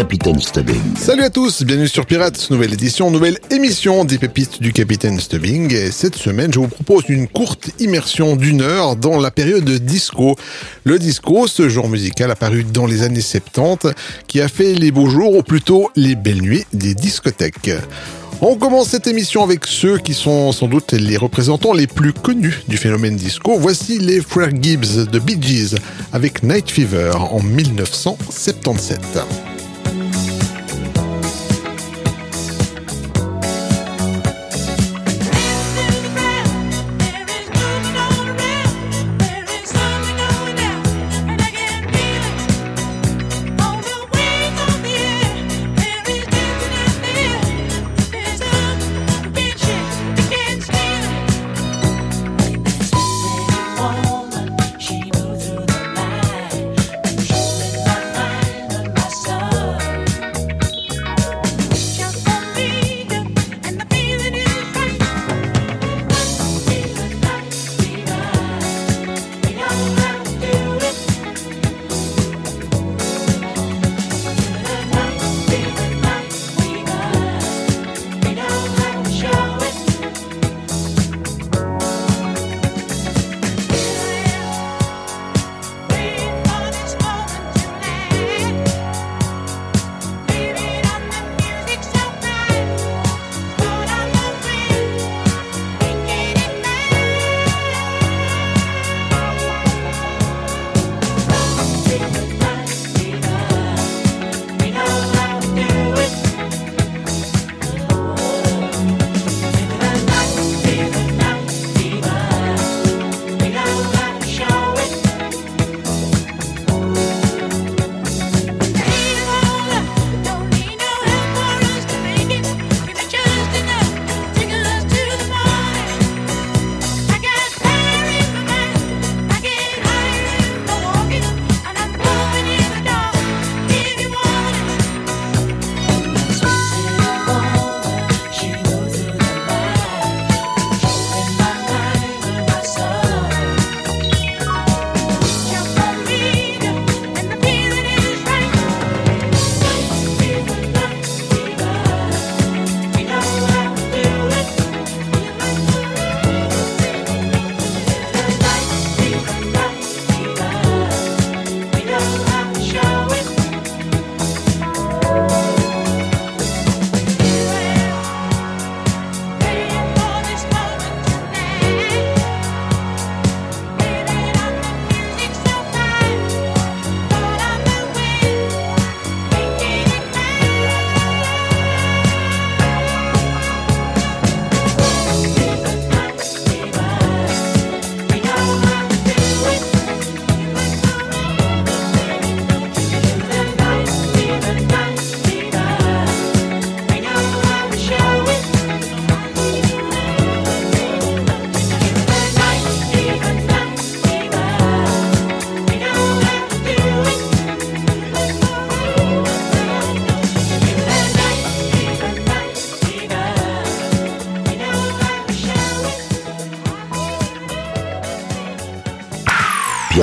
Capitaine Stubbing. Salut à tous, bienvenue sur Pirates, nouvelle édition, nouvelle émission des pépites du Capitaine Stubbing. Et cette semaine, je vous propose une courte immersion d'une heure dans la période disco. Le disco, ce genre musical apparu dans les années 70, qui a fait les beaux jours, ou plutôt les belles nuits des discothèques. On commence cette émission avec ceux qui sont sans doute les représentants les plus connus du phénomène disco. Voici les frères Gibbs de Bee Gees avec Night Fever en 1977.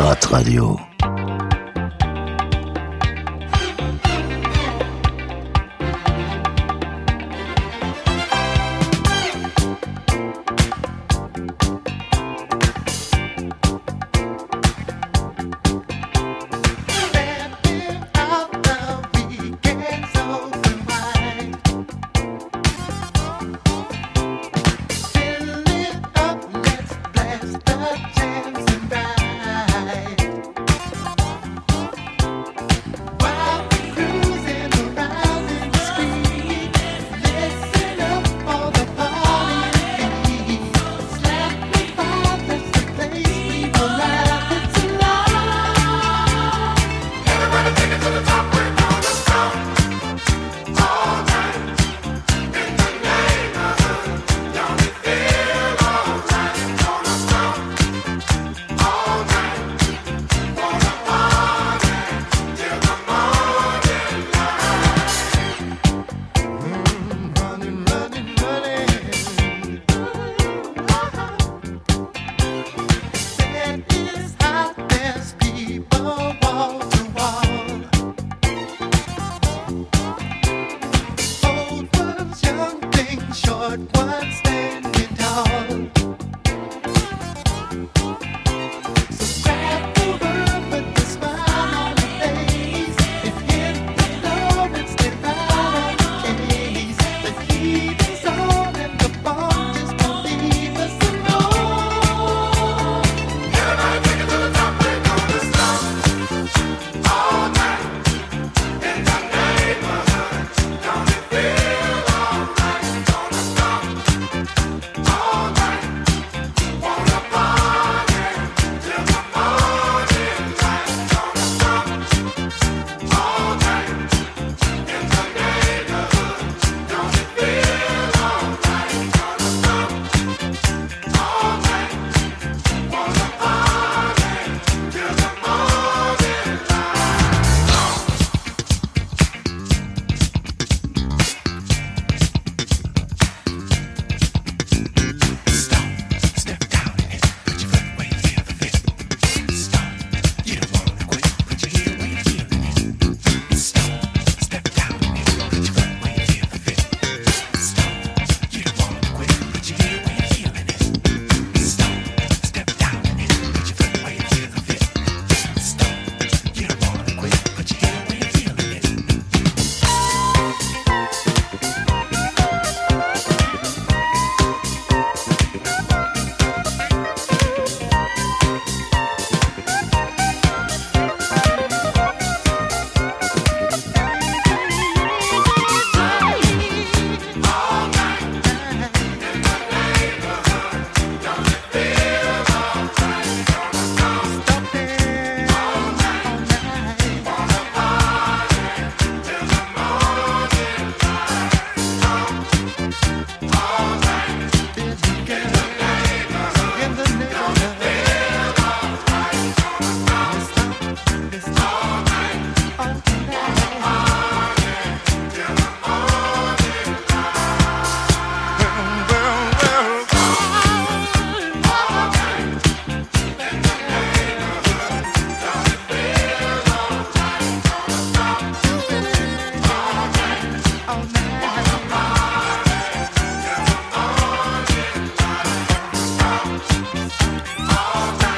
Pirate Radio.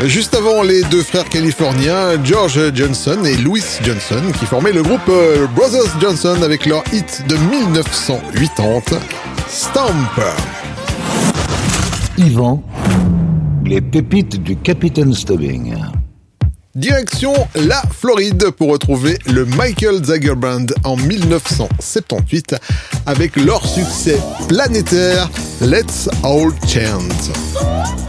Juste avant, les deux frères californiens, George Johnson et Louis Johnson, qui formaient le groupe euh, Brothers Johnson avec leur hit de 1980, Stamp. Yvan, les pépites du Capitaine Stubbing. Direction la Floride pour retrouver le Michael Zager Band en 1978 avec leur succès planétaire Let's All Chant.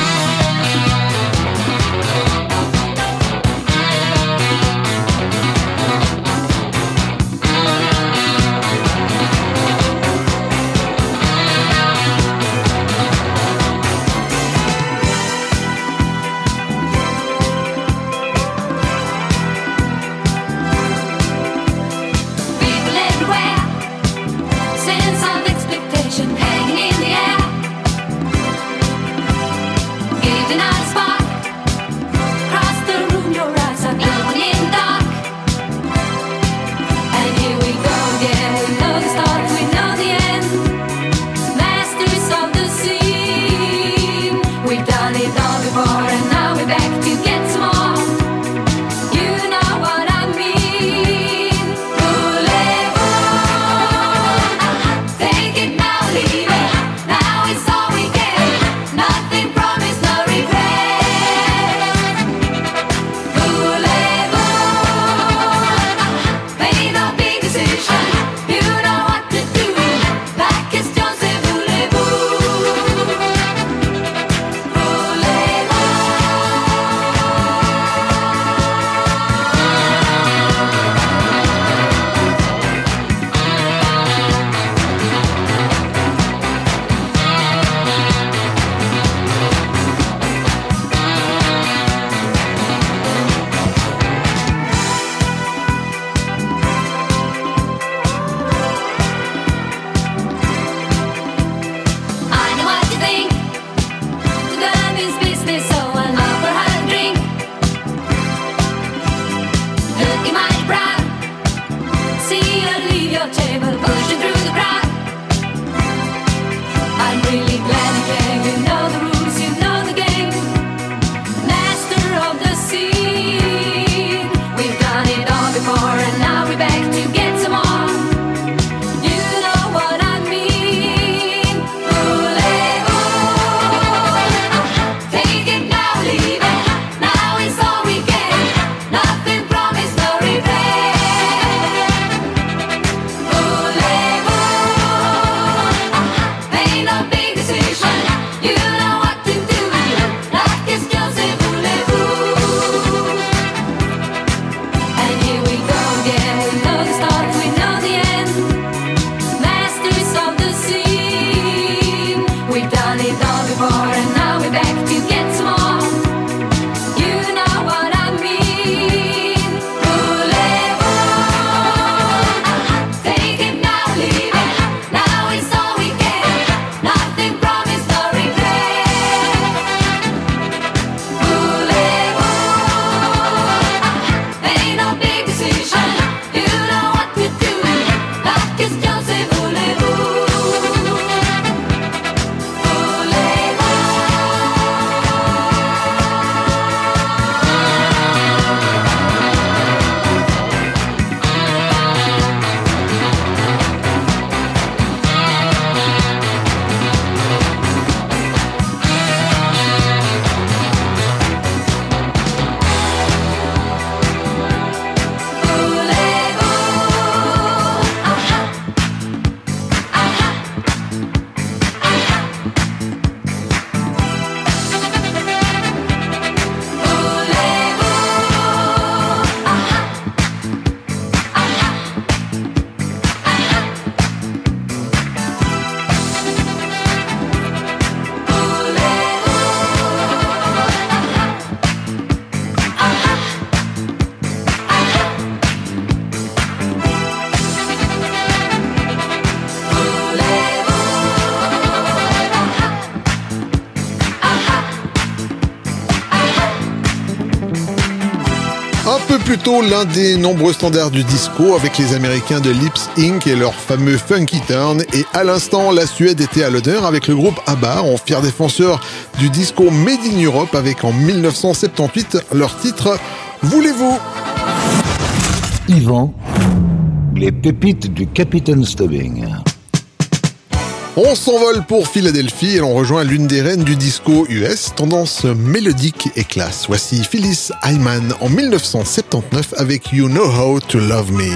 l'un des nombreux standards du disco avec les Américains de Lips Inc. et leur fameux Funky Turn. Et à l'instant, la Suède était à l'honneur avec le groupe ABBA, en fier défenseur du disco Made in Europe avec en 1978 leur titre Voulez-vous? Yvan, les pépites du Capitaine Stubbing. On s'envole pour Philadelphie et l'on rejoint l'une des reines du disco US, tendance mélodique et classe. Voici Phyllis Hyman en 1979 avec You Know How to Love Me.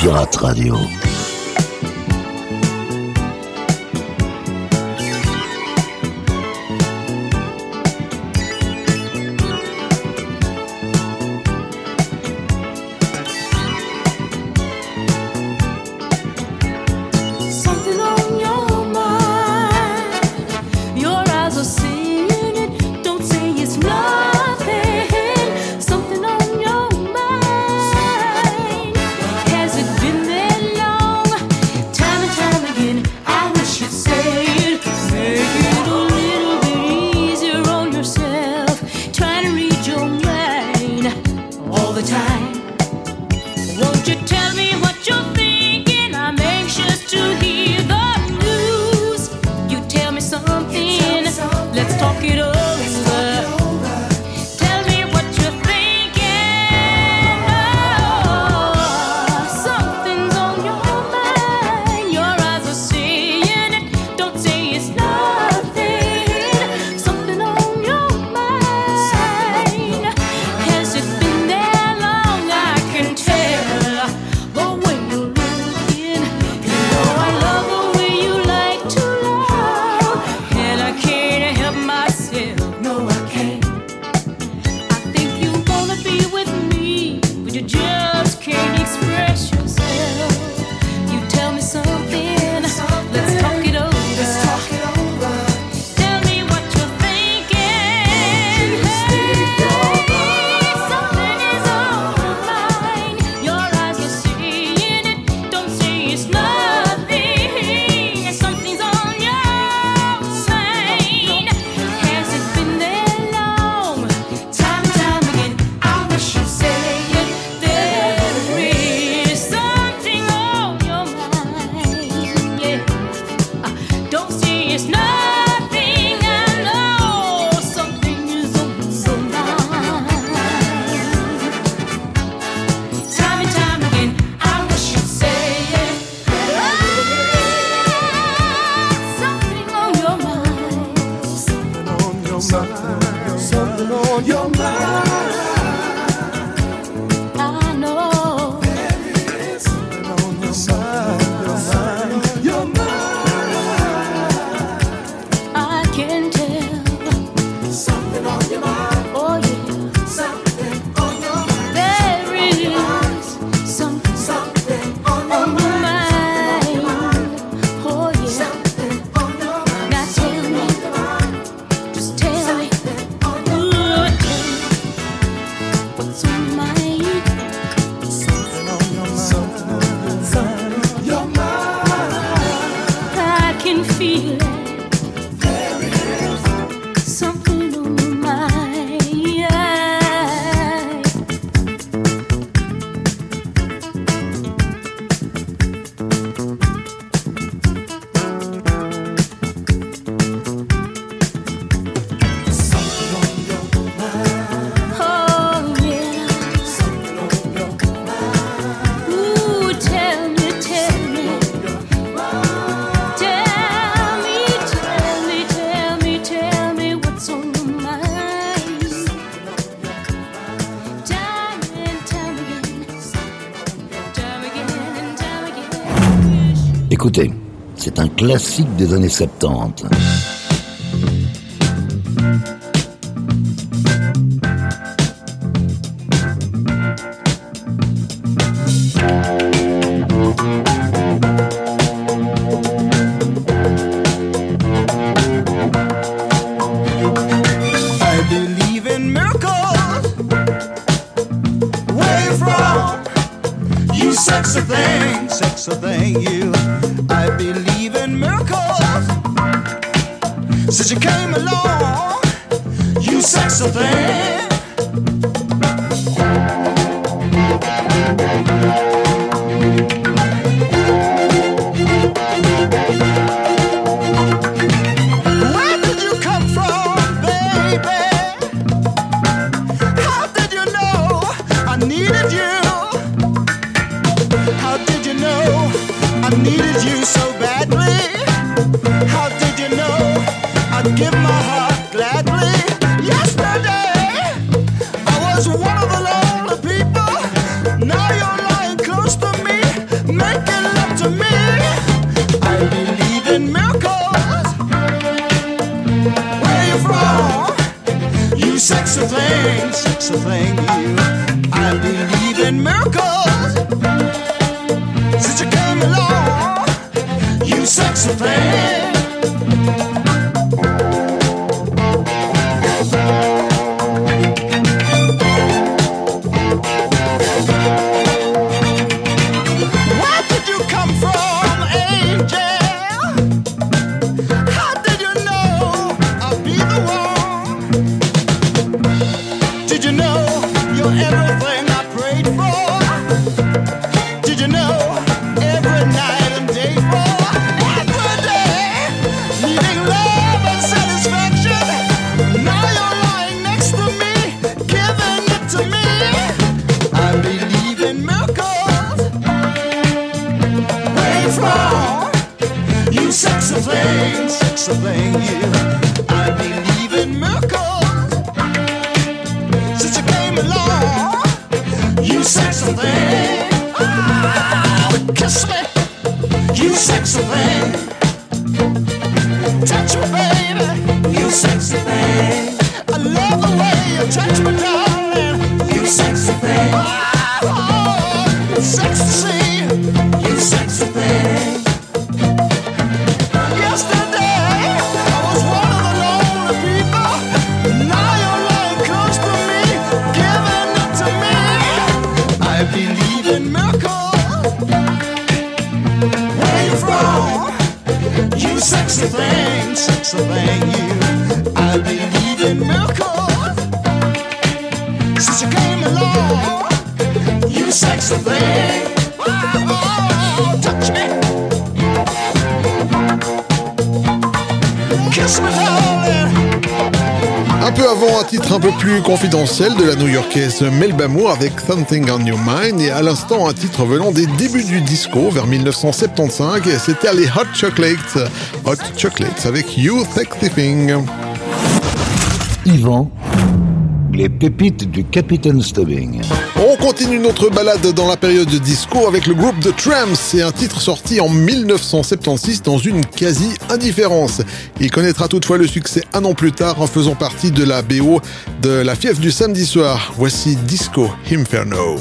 Pirate Radio. Écoutez, c'est un classique des années 70. Did you know you're everything? un peu plus confidentiel de la new-yorkaise Mel Bamour avec Something on Your Mind et à l'instant un titre venant des débuts du disco vers 1975, c'était les Hot Chocolates, Hot Chocolates avec You Sexy Thing. Yvan, les pépites du Capitaine Stubbing continue notre balade dans la période de disco avec le groupe The Tramps et un titre sorti en 1976 dans une quasi-indifférence. Il connaîtra toutefois le succès un an plus tard en faisant partie de la BO de la fièvre du samedi soir. Voici Disco Inferno.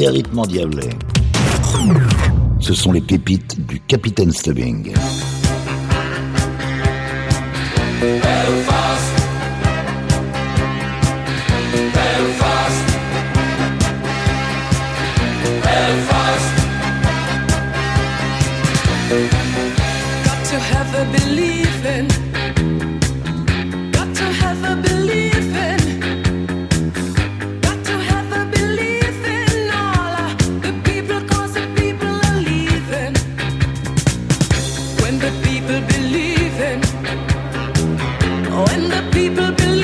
des rythmes endiablés. Ce sont les pépites du Capitaine Stubbing. the people believe in. When the people believe.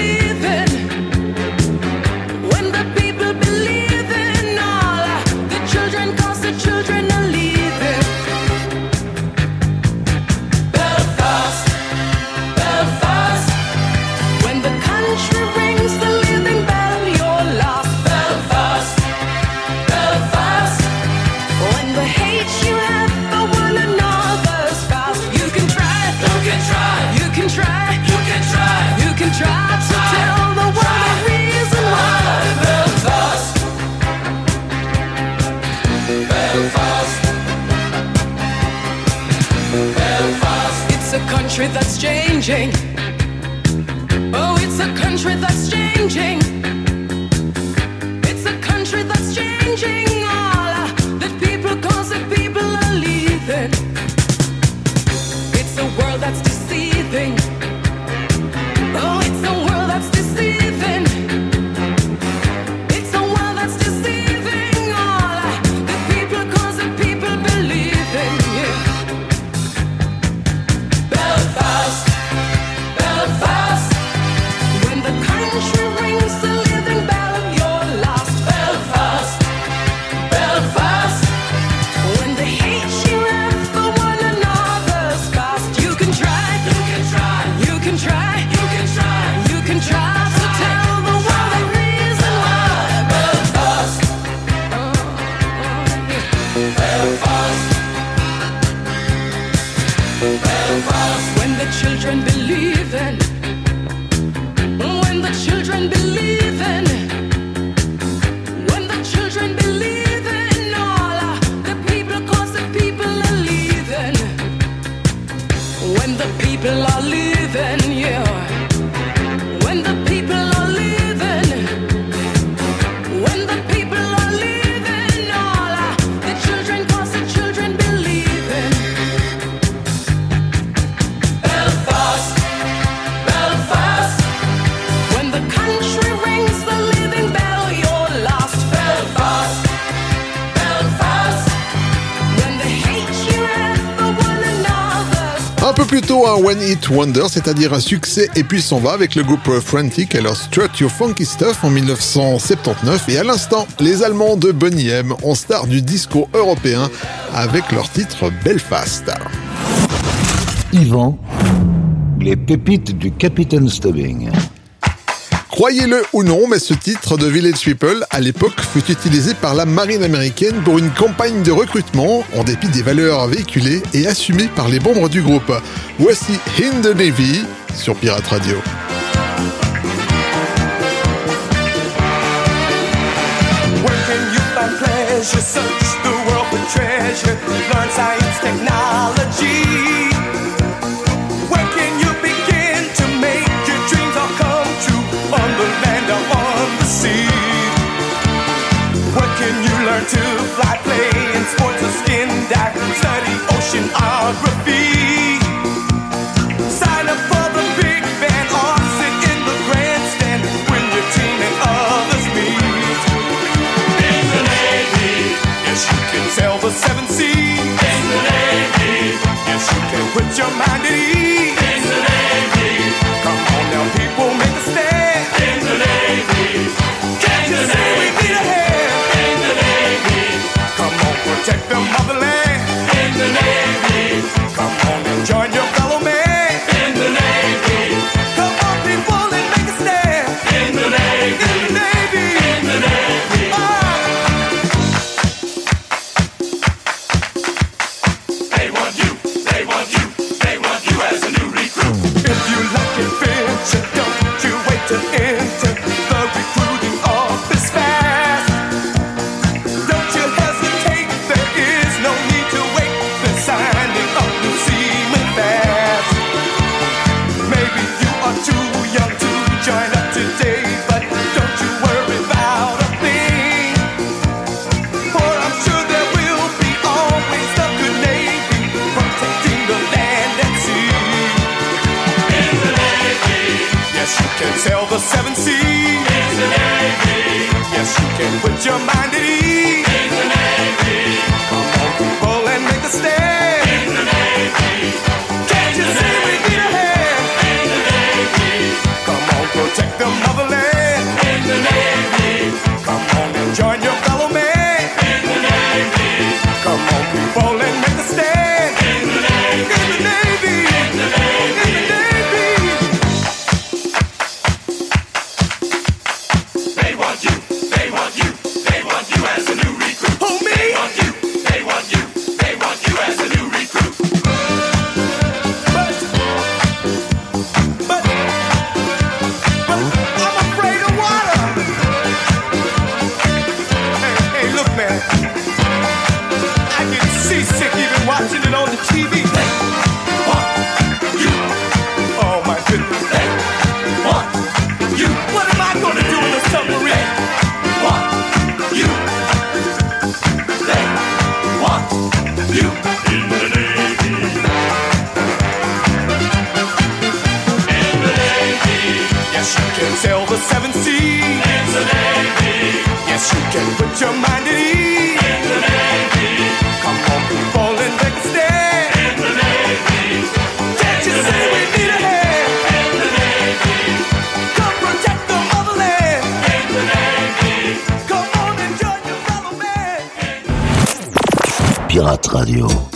One Hit Wonder, c'est-à-dire un succès et puis s'en va avec le groupe Frantic et leur Strut Your Funky Stuff en 1979 et à l'instant, les Allemands de Bonnie M ont star du disco européen avec leur titre Belfast. Yvan, les pépites du Capitaine Stubbing. Croyez-le ou non, mais ce titre de Village People, à l'époque, fut utilisé par la marine américaine pour une campagne de recrutement, en dépit des valeurs véhiculées et assumées par les membres du groupe. Voici In the Navy sur Pirate Radio. see. What can you learn to fly, play in sports or skin dive? Study oceanography. Sign up for the big band or sit in the grandstand when your team and others meet. The yes you can sail the seven the Navy, yes you can put your mind at ease. Radio.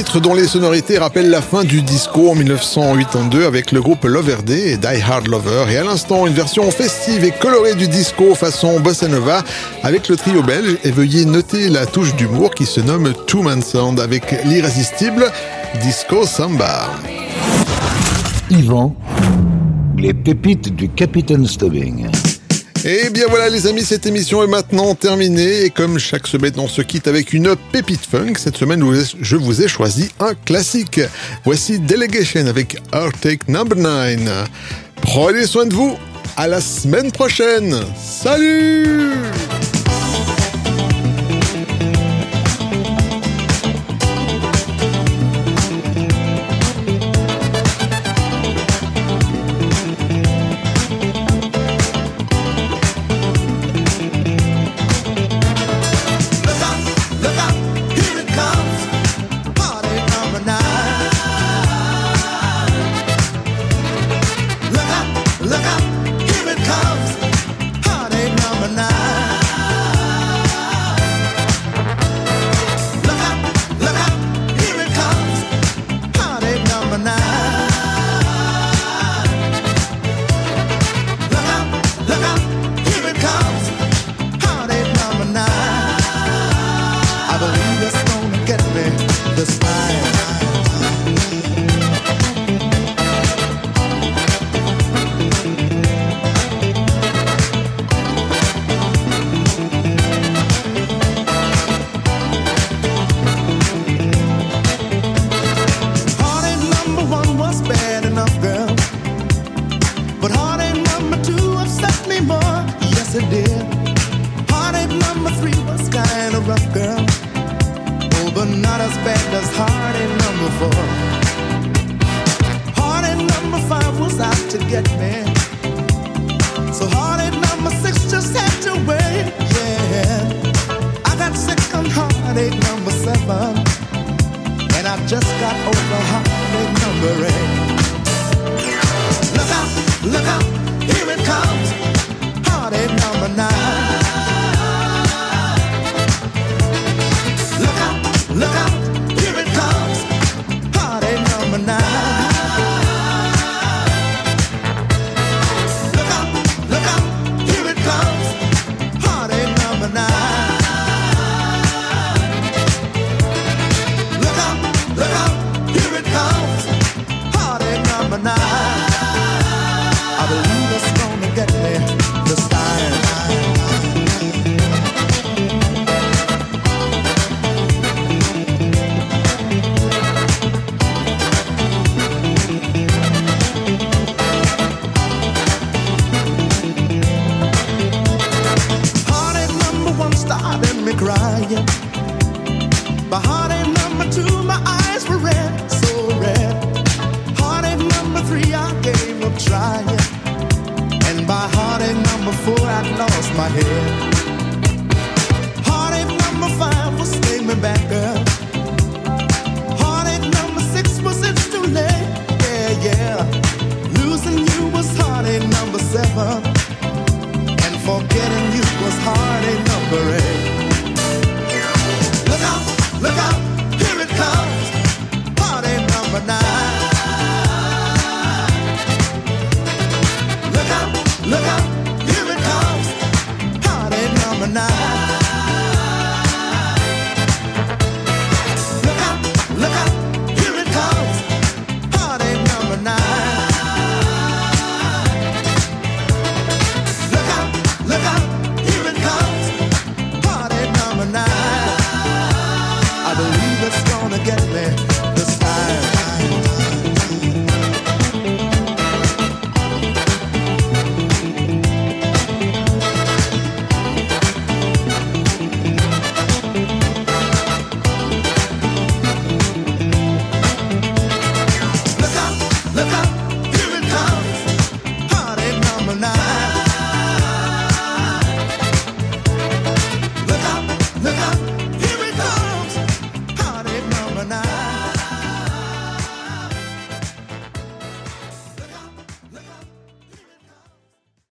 Titre dont les sonorités rappellent la fin du disco en 1982 avec le groupe Lover Day et Die Hard Lover. Et à l'instant, une version festive et colorée du disco façon bossa nova avec le trio belge. Et veuillez noter la touche d'humour qui se nomme Two Man Sound avec l'irrésistible Disco Samba. Yvan, les pépites du Capitaine Stubbing. Et bien voilà les amis, cette émission est maintenant terminée et comme chaque semaine on se quitte avec une pépite funk, cette semaine je vous ai choisi un classique. Voici Delegation avec Heartache Number 9. Prenez soin de vous, à la semaine prochaine. Salut